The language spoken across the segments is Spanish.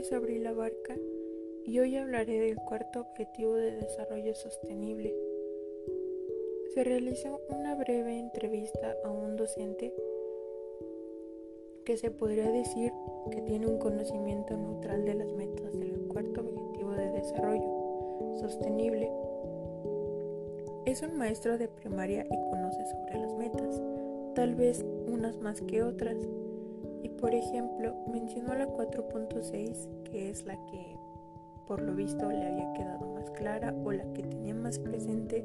es Abril Abarca y hoy hablaré del cuarto objetivo de desarrollo sostenible. Se realizó una breve entrevista a un docente que se podría decir que tiene un conocimiento neutral de las metas del cuarto objetivo de desarrollo sostenible. Es un maestro de primaria y conoce sobre las metas, tal vez unas más que otras y por ejemplo, mencionó la 4.6, que es la que por lo visto le había quedado más clara o la que tenía más presente,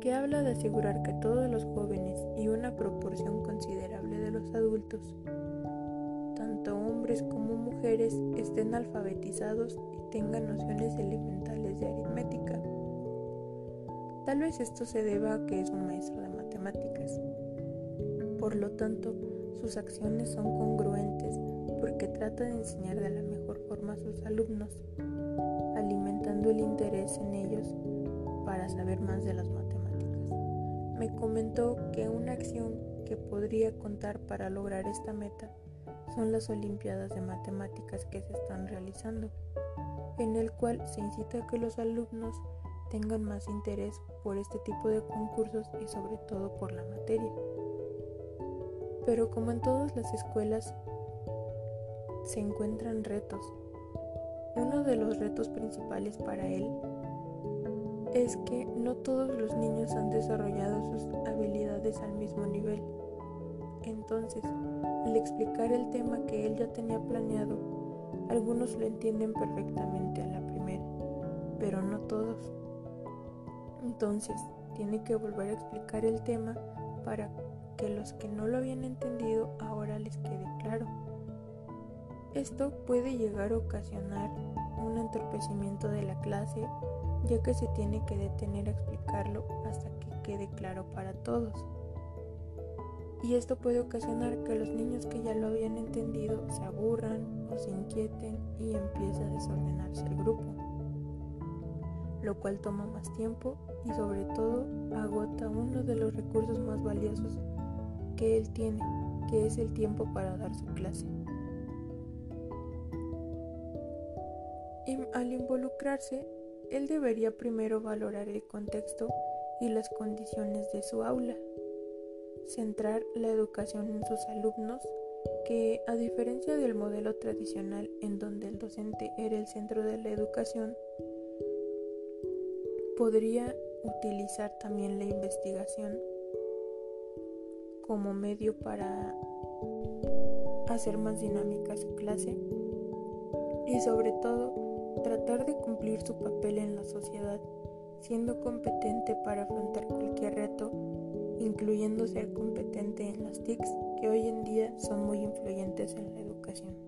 que habla de asegurar que todos los jóvenes y una proporción considerable de los adultos, tanto hombres como mujeres, estén alfabetizados y tengan nociones elementales de aritmética. Tal vez esto se deba a que es un maestro de matemáticas. Por lo tanto, sus acciones son congruentes porque trata de enseñar de la mejor forma a sus alumnos, alimentando el interés en ellos para saber más de las matemáticas. Me comentó que una acción que podría contar para lograr esta meta son las Olimpiadas de Matemáticas que se están realizando, en el cual se incita a que los alumnos tengan más interés por este tipo de concursos y sobre todo por la materia. Pero como en todas las escuelas se encuentran retos. Uno de los retos principales para él es que no todos los niños han desarrollado sus habilidades al mismo nivel. Entonces, al explicar el tema que él ya tenía planeado, algunos lo entienden perfectamente a la primera, pero no todos. Entonces, tiene que volver a explicar el tema para que los que no lo habían entendido ahora les quede claro. Esto puede llegar a ocasionar un entorpecimiento de la clase ya que se tiene que detener a explicarlo hasta que quede claro para todos. Y esto puede ocasionar que los niños que ya lo habían entendido se aburran o se inquieten y empiece a desordenarse el grupo, lo cual toma más tiempo y sobre todo agota uno de los recursos más valiosos que él tiene, que es el tiempo para dar su clase. Al involucrarse, él debería primero valorar el contexto y las condiciones de su aula, centrar la educación en sus alumnos, que a diferencia del modelo tradicional en donde el docente era el centro de la educación, podría utilizar también la investigación como medio para hacer más dinámica su clase y sobre todo tratar de cumplir su papel en la sociedad, siendo competente para afrontar cualquier reto, incluyendo ser competente en las TICs que hoy en día son muy influyentes en la educación.